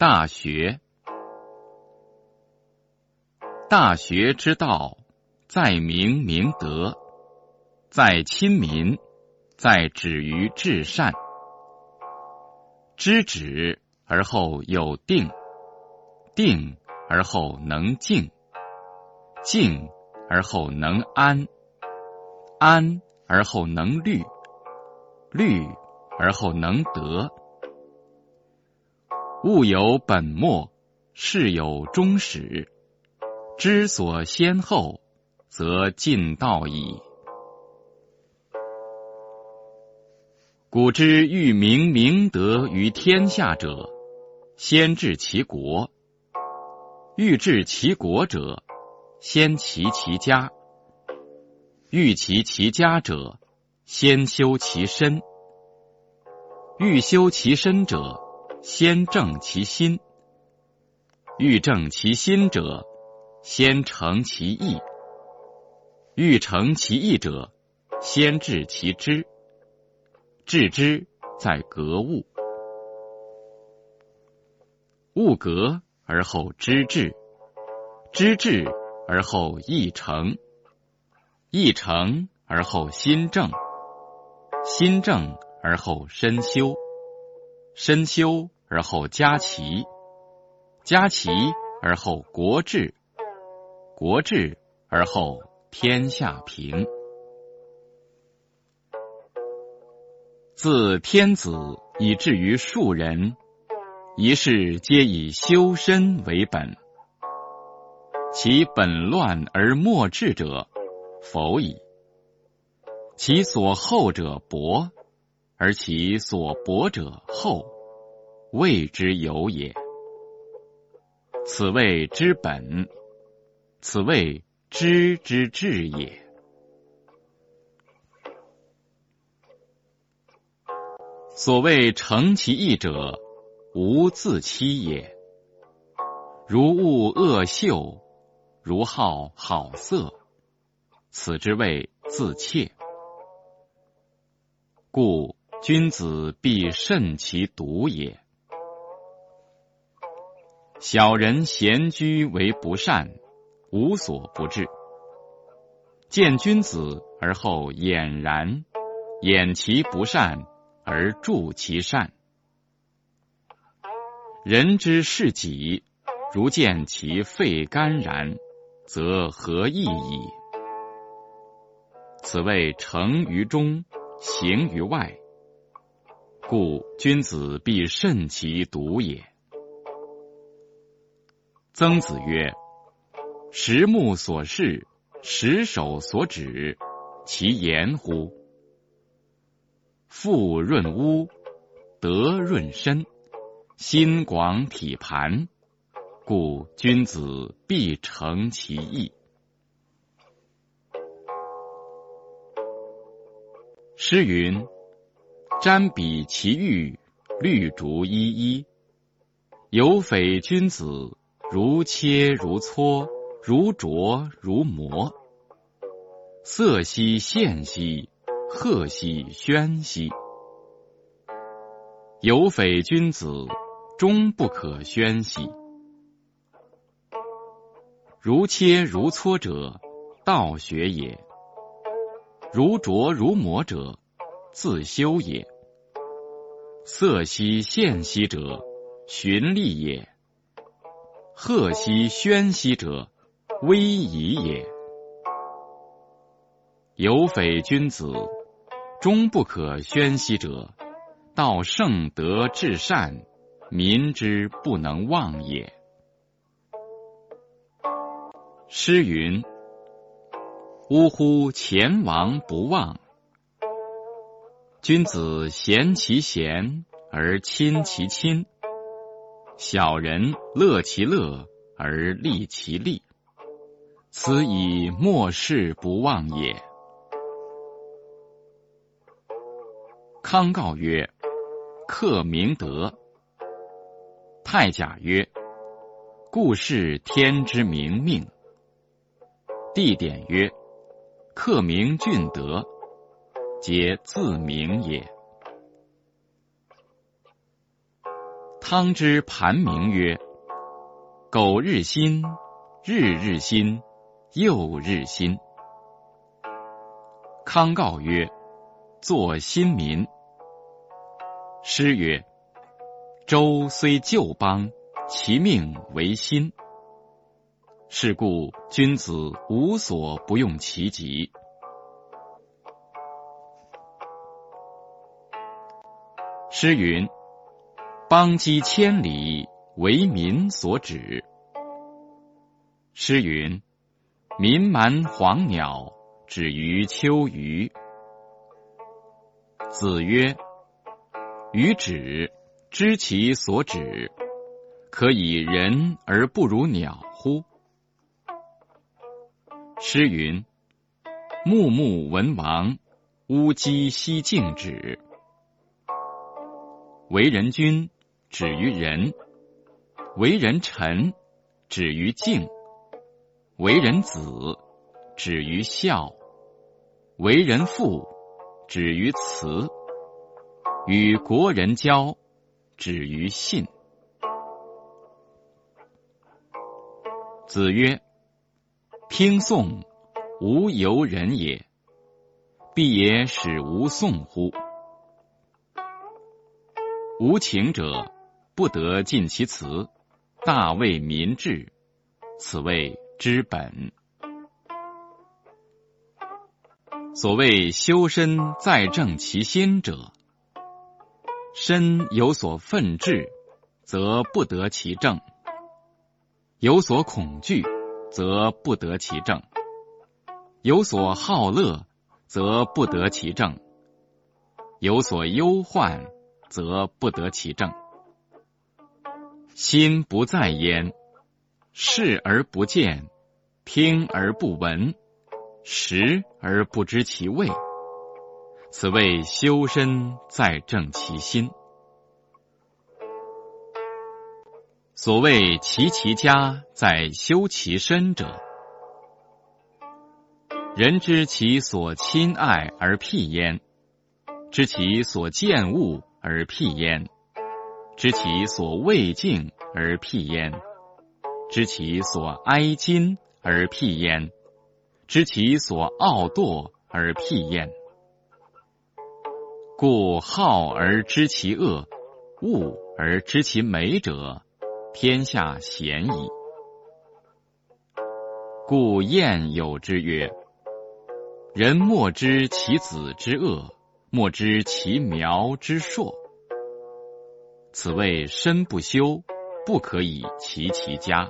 大学，大学之道，在明明德，在亲民，在止于至善。知止而后有定，定而后能静，静而后能安，安而后能虑，虑而后能得。物有本末，事有终始。知所先后，则近道矣。古之欲明明德于天下者，先治其国；欲治其国者，先齐其家；欲齐其家者，先修其身；欲修其身者，先正其心，欲正其心者，先诚其意；欲诚其意者，先治其知。致之在格物，物格而后知至，知至而后意诚，意诚而后心正，心正而后身修。身修而后家齐，家齐而后国治，国治而后天下平。自天子以至于庶人，一世皆以修身为本。其本乱而末治者，否矣。其所厚者薄。而其所薄者厚，谓之有也。此谓之本，此谓知之至也。所谓诚其意者，无自欺也。如恶恶秀，如好好色，此之谓自怯。故。君子必慎其独也。小人闲居为不善，无所不至。见君子而后俨然，掩其不善而助其善。人之视己，如见其肺肝然，则何益矣？此谓诚于中，行于外。故君子必慎其独也。曾子曰：“十目所视，十手所指，其言乎？富润屋，德润身，心广体盘。故君子必诚其意。”诗云。瞻彼其玉，绿竹依依。有匪君子，如切如磋，如琢如磨。色兮宪兮，赫兮喧兮。有匪君子，终不可宣兮。如切如磋者，道学也；如琢如磨者，自修也。色兮宪兮者，循吏也；赫兮喧兮者，威仪也。有匪君子，终不可宣兮者，道圣德至善，民之不能忘也。诗云：“呜呼！前王不忘。”君子贤其贤而亲其亲，小人乐其乐而利其利，此以莫世不忘也。康告曰：“克明德。”太甲曰：“故事天之明命。”地点曰：“克明俊德。”皆自明也。汤之盘铭曰：“苟日新，日日新，又日新。”康诰曰：“作新民。”诗曰：“周虽旧邦，其命维新。”是故君子无所不用其极。诗云：“邦畿千里，为民所指。”诗云：“民蛮黄鸟，止于秋隅。”子曰：“予止，知其所止，可以人而不如鸟乎？”诗云：“穆穆文王，乌鸡西静止。”为人君，止于仁；为人臣，止于敬；为人子，止于孝；为人父，止于慈；与国人交，止于信。子曰：“听讼，无由人也，必也使无讼乎？”无情者，不得尽其辞，大为民治，此谓之本。所谓修身在正其心者，身有所愤志，则不得其正；有所恐惧，则不得其正；有所好乐，则不得其正；有所忧患。则不得其正，心不在焉，视而不见，听而不闻，食而不知其味。此谓修身在正其心。所谓齐其家在修其身者，人知其所亲爱而辟焉，知其所见恶。而辟焉，知其所未敬而辟焉，知其所哀矜而辟焉，知其所傲惰而辟焉。故好而知其恶，恶而知其美者，天下鲜矣。故谚有之曰：“人莫知其子之恶。”莫知其苗之硕，此谓身不修，不可以齐其家。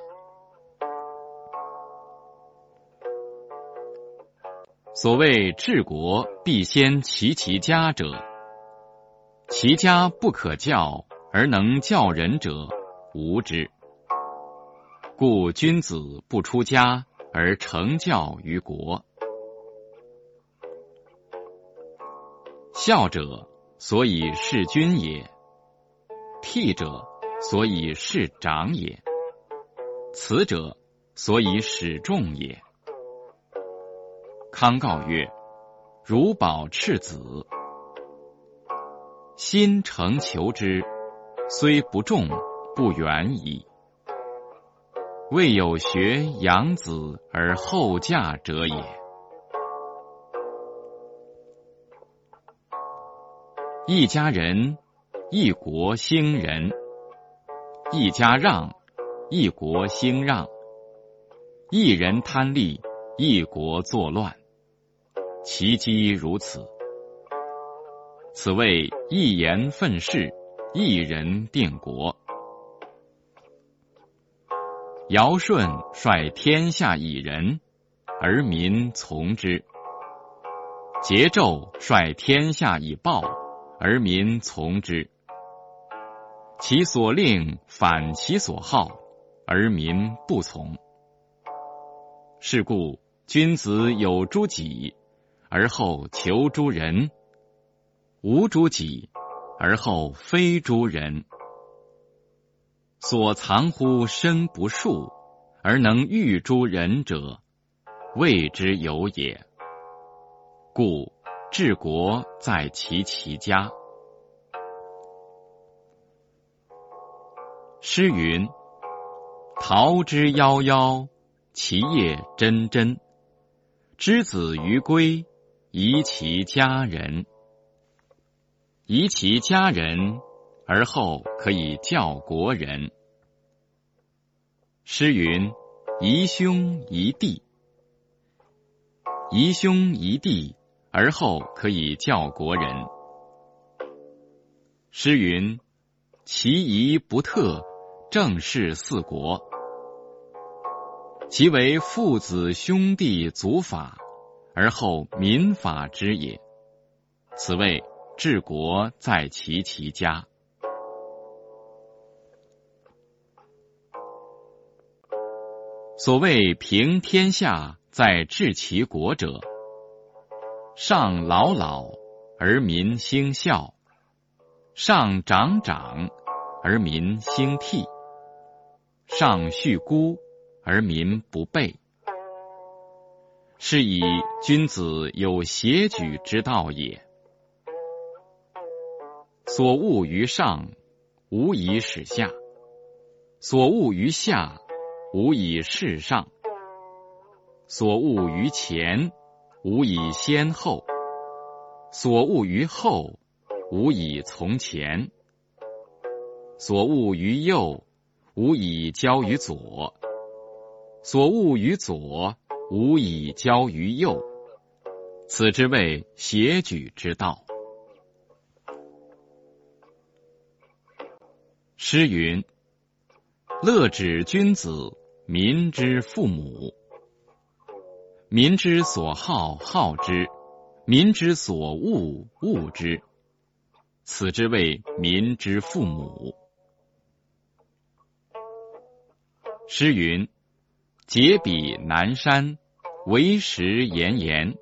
所谓治国必先齐其家者，其家不可教而能教人者，无之。故君子不出家而成教于国。孝者，所以事君也；悌者，所以事长也；慈者，所以使众也。康告曰：“汝保赤子，心诚求之，虽不重，不远矣。未有学养子而后嫁者也。”一家人，一国兴仁；一家让，一国兴让；一人贪利，一国作乱。其机如此。此谓一言愤世，一人定国。尧舜率天下以仁，而民从之；桀纣率天下以暴。而民从之，其所令反其所好，而民不从。是故君子有诸己，而后求诸人；无诸己，而后非诸人。所藏乎身不术，而能御诸人者，谓之有也。故。治国在其其家。诗云：“桃之夭夭，其叶蓁蓁。之子于归，宜其家人。宜其家人，而后可以教国人。”诗云：“宜兄宜弟，宜兄宜弟，而后可以教国人。”诗云：“其仪不特。”正是四国，其为父子兄弟祖法，而后民法之也。此谓治国在齐其家。所谓平天下在治其国者，上老老而民兴孝，上长长而民兴替。上恤孤而民不备，是以君子有协举之道也。所恶于上，无以使下；所恶于下，无以事上；所恶于前，无以先后；所恶于后，无以从前；所恶于右。无以交于左，所恶于左，无以交于右。此之谓协举之道。诗云：“乐止君子，民之父母。民之所好，好之；民之所恶，恶之。此之谓民之父母。”诗云：“结彼南山，为时炎炎。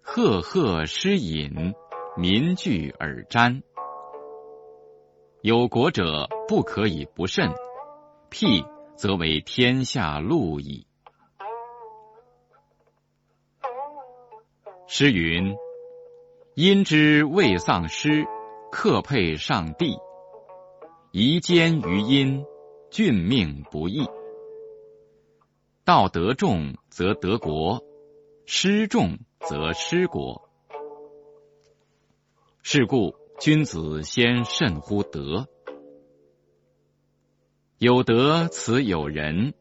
赫赫诗隐，民聚而瞻。有国者不可以不慎，辟则为天下路矣。”诗云：“因之未丧失，克配上帝。宜兼于因，俊命不易。”道德重则得国，失重则失国。是故君子先慎乎德。有德此有人，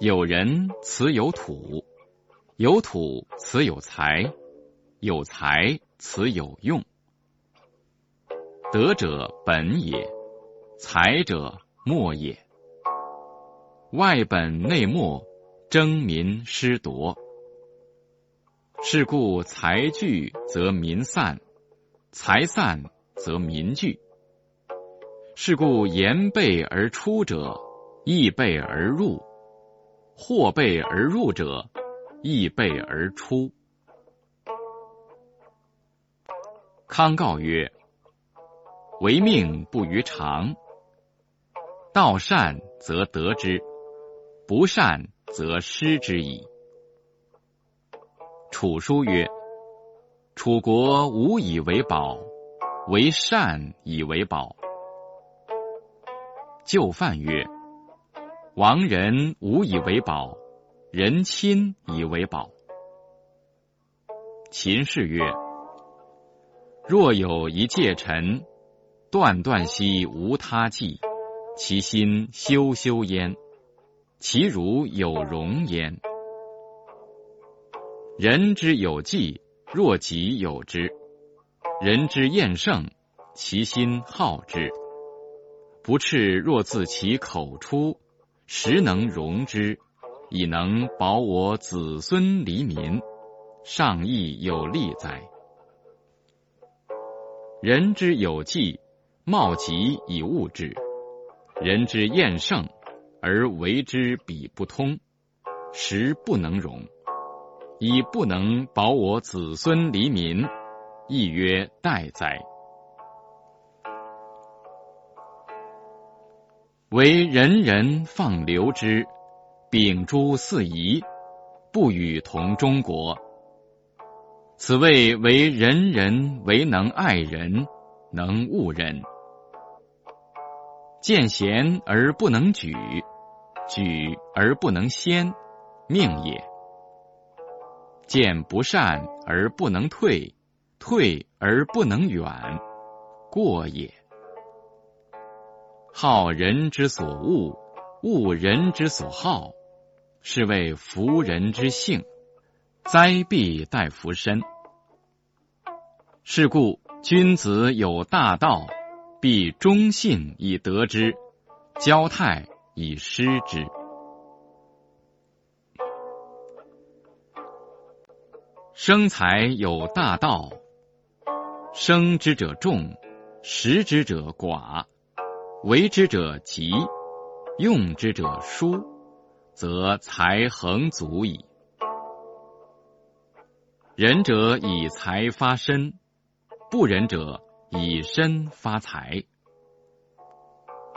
有人此有土，有土此有财，有才此有用。德者本也，才者末也。外本内末。争民失夺，是故财聚则民散，财散则民聚。是故言备而出者，亦备而入；或备而入者，亦备而出。康告曰：“唯命不于常，道善则得之，不善。”则失之矣。楚书曰：“楚国无以为宝，为善以为宝。”就范曰：“亡人无以为宝，人亲以为宝。”秦氏曰：“若有一介臣，断断兮无他计，其心修修焉。”其如有容焉。人之有计，若己有之；人之厌胜，其心好之。不赤若自其口出，实能容之，以能保我子孙黎民，上亦有利哉？人之有计，貌极以物之；人之厌胜。而为之彼不通，实不能容，以不能保我子孙黎民，亦曰待哉？为人人放流之，秉诸四夷，不与同中国。此谓为人人为能爱人，能恶人。见贤而不能举，举而不能先，命也；见不善而不能退，退而不能远，过也。好人之所恶，恶人之所好，是谓福人之性。灾必待福身。是故君子有大道，必忠信以得之，交泰以失之。生财有大道，生之者众，食之者寡，为之者急，用之者疏，则财恒足矣。仁者以财发身。不仁者以身发财，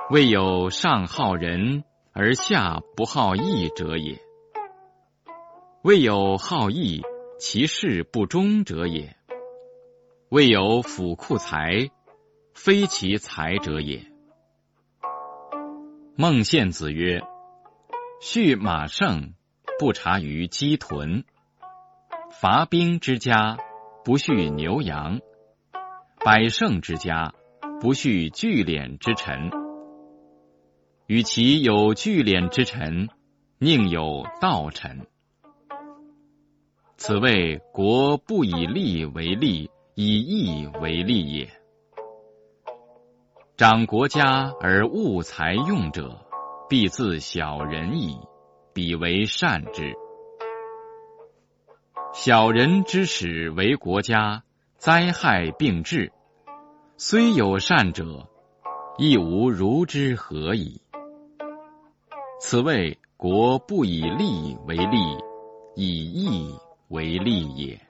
未有上好仁而下不好义者也；未有好义其事不忠者也；未有府库财非其财者也。孟献子曰：“畜马胜，不察于鸡豚；伐兵之家，不畜牛羊。”百胜之家，不恤聚敛之臣。与其有聚敛之臣，宁有道臣。此谓国不以利为利，以义为利也。长国家而务财用者，必自小人矣。彼为善之。小人之始为国家。灾害并至，虽有善者，亦无如之何矣。此谓国不以利为利，以义为利也。